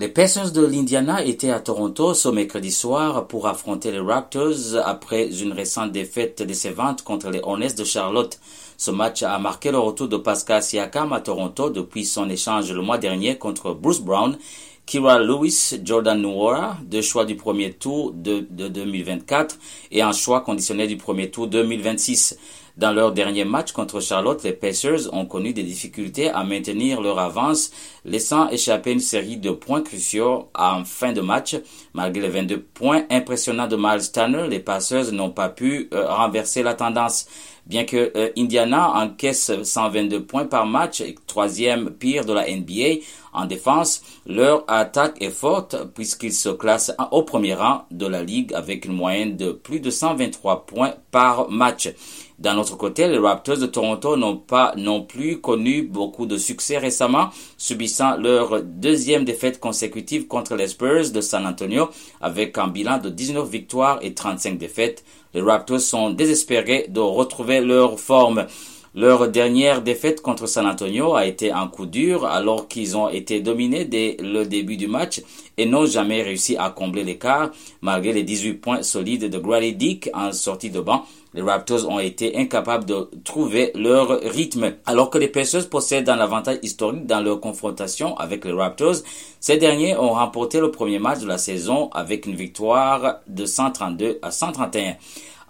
Les Pacers de l'Indiana étaient à Toronto ce mercredi soir pour affronter les Raptors après une récente défaite décevante contre les Hornets de Charlotte. Ce match a marqué le retour de Pascal Siakam à Toronto depuis son échange le mois dernier contre Bruce Brown, Kira Lewis, Jordan Nwora, deux choix du premier tour de 2024 et un choix conditionnel du premier tour 2026. Dans leur dernier match contre Charlotte, les Pacers ont connu des difficultés à maintenir leur avance, laissant échapper une série de points cruciaux en fin de match. Malgré les 22 points impressionnants de Miles Turner, les Pacers n'ont pas pu euh, renverser la tendance. Bien que euh, Indiana encaisse 122 points par match, troisième pire de la NBA en défense, leur attaque est forte puisqu'ils se classent au premier rang de la ligue avec une moyenne de plus de 123 points par match. D'un autre côté, les Raptors de Toronto n'ont pas non plus connu beaucoup de succès récemment, subissant leur deuxième défaite consécutive contre les Spurs de San Antonio avec un bilan de 19 victoires et 35 défaites. Les Raptors sont désespérés de retrouver leur forme. Leur dernière défaite contre San Antonio a été un coup dur alors qu'ils ont été dominés dès le début du match et n'ont jamais réussi à combler l'écart malgré les 18 points solides de Grady Dick en sortie de banc. Les Raptors ont été incapables de trouver leur rythme. Alors que les Pacers possèdent un avantage historique dans leur confrontation avec les Raptors, ces derniers ont remporté le premier match de la saison avec une victoire de 132 à 131.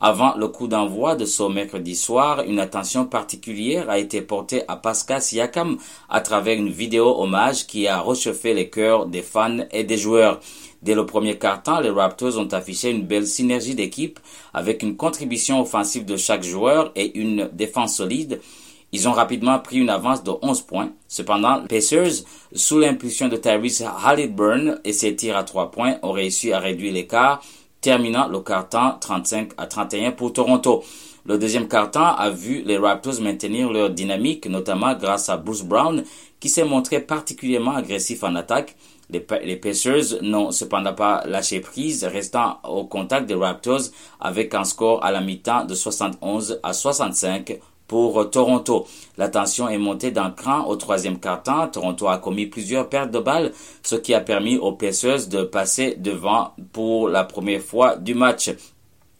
Avant le coup d'envoi de ce mercredi soir, une attention particulière a été portée à Pascal Siakam à travers une vidéo hommage qui a réchauffé les cœurs des fans et des joueurs. Dès le premier quart-temps, les Raptors ont affiché une belle synergie d'équipe avec une contribution offensive de chaque joueur et une défense solide. Ils ont rapidement pris une avance de 11 points. Cependant, les Pacers, sous l'impulsion de Tyrese Halliburton et ses tirs à 3 points, ont réussi à réduire l'écart terminant le quart-temps 35 à 31 pour Toronto. Le deuxième quart-temps a vu les Raptors maintenir leur dynamique, notamment grâce à Bruce Brown, qui s'est montré particulièrement agressif en attaque. Les, les Pacers n'ont cependant pas lâché prise, restant au contact des Raptors avec un score à la mi-temps de 71 à 65 pour Toronto. La tension est montée d'un cran au troisième quart-temps. Toronto a commis plusieurs pertes de balles, ce qui a permis aux Pacers de passer devant pour la première fois du match.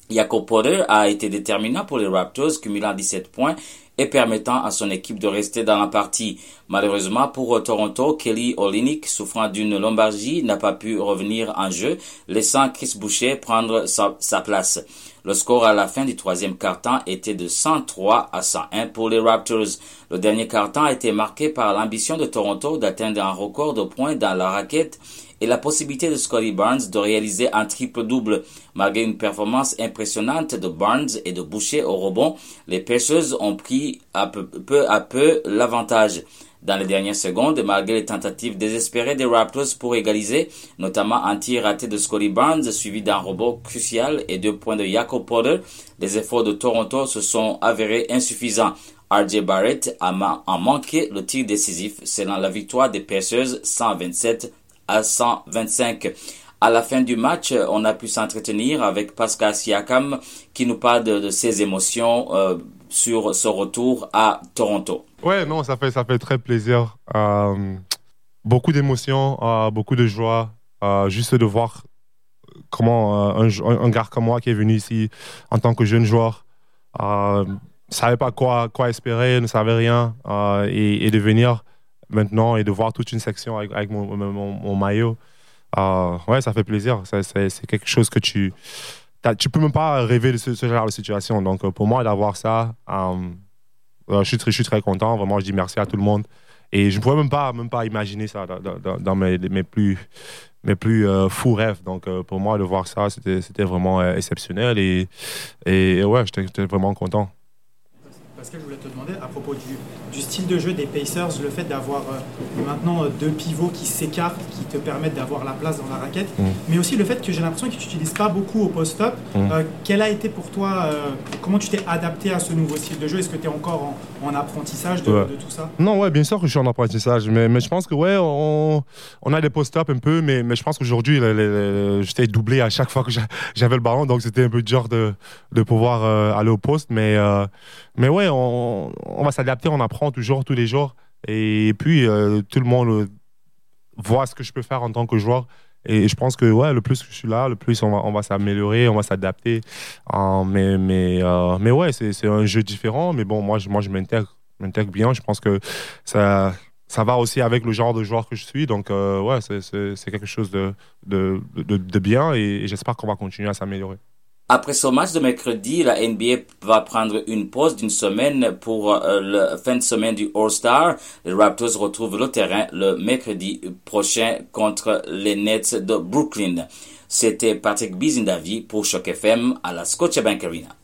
Jacob Porter a été déterminant pour les Raptors, cumulant 17 points et permettant à son équipe de rester dans la partie. Malheureusement pour Toronto, Kelly Olynyk, souffrant d'une lombalgie, n'a pas pu revenir en jeu, laissant Chris Boucher prendre sa, place. Le score à la fin du troisième quart-temps était de 103 à 101 pour les Raptors. Le dernier quart-temps a été marqué par l'ambition de Toronto d'atteindre un record de points dans la raquette et la possibilité de Scotty Barnes de réaliser un triple-double. Malgré une performance impressionnante de Barnes et de Boucher au rebond, les Pacers ont pris à peu, à peu l'avantage dans les dernières secondes, malgré les tentatives désespérées des Raptors pour égaliser, notamment un tir raté de Scotty Barnes suivi d'un robot crucial et deux points de Jacob Porter, les efforts de Toronto se sont avérés insuffisants. RJ Barrett a, manqué le tir décisif, selon la victoire des Pacers 127 à 125. À la fin du match, on a pu s'entretenir avec Pascal Siakam qui nous parle de, ses émotions euh, sur ce retour à Toronto. Ouais, non, ça fait, ça fait très plaisir. Euh, beaucoup d'émotions, euh, beaucoup de joie, juste de voir comment un, gars comme moi qui est venu ici en tant que jeune joueur, ne savait pas quoi, quoi espérer, ne savait rien, et, de venir maintenant et de voir toute une section avec, mon, mon, maillot. Euh, ouais, ça fait plaisir. C'est quelque chose que tu. Tu peux même pas rêver de ce, genre de situation. Donc, euh, pour moi, d'avoir ça, euh, je, suis très, je suis très content. Vraiment, je dis merci à tout le monde. Et je ne pouvais même pas, même pas imaginer ça dans, mes, plus, mes plus fous rêves. Donc, pour moi, de voir ça, c'était vraiment exceptionnel. Et, et, ouais, j'étais vraiment content. Pascal, je voulais te demander à propos du, du style de jeu des Pacers, le fait d'avoir euh, maintenant euh, deux pivots qui s'écartent, qui te permettent d'avoir la place dans la raquette, mm. mais aussi le fait que j'ai l'impression que tu n'utilises pas beaucoup au post-up. Mm. Euh, quel a été pour toi, comment tu t'es adapté à ce nouveau style de jeu? Est-ce que tu es encore en, apprentissage de, tout ça? Non, ouais, bien sûr que je suis en apprentissage, mais, mais je pense que ouais, on, on a des post-up un peu, mais, mais je pense qu'aujourd'hui, j'étais doublé à chaque fois que j'avais le ballon, donc c'était un peu dur de, de pouvoir aller au poste, mais, mais ouais, on, va s'adapter, on apprend toujours, tous les jours. Et puis, euh, tout le monde voir ce que je peux faire en tant que joueur. Et je pense que ouais, le plus que je suis là, le plus on va, s'améliorer, on va s'adapter. mais, mais, mais ouais, c'est un jeu différent. Mais bon, moi, je, moi, je m'intègre bien. Je pense que ça, ça va aussi avec le genre de joueur que je suis. Donc, ouais, c'est quelque chose de, de, de, bien et j'espère qu'on va continuer à s'améliorer. Après ce match de mercredi, la NBA va prendre une pause d'une semaine pour euh, la fin de semaine du All-Star. Les Raptors retrouvent le terrain le mercredi prochain contre les Nets de Brooklyn. C'était Patrick Bizindavi pour Choc FM à la Scotiabank Arena.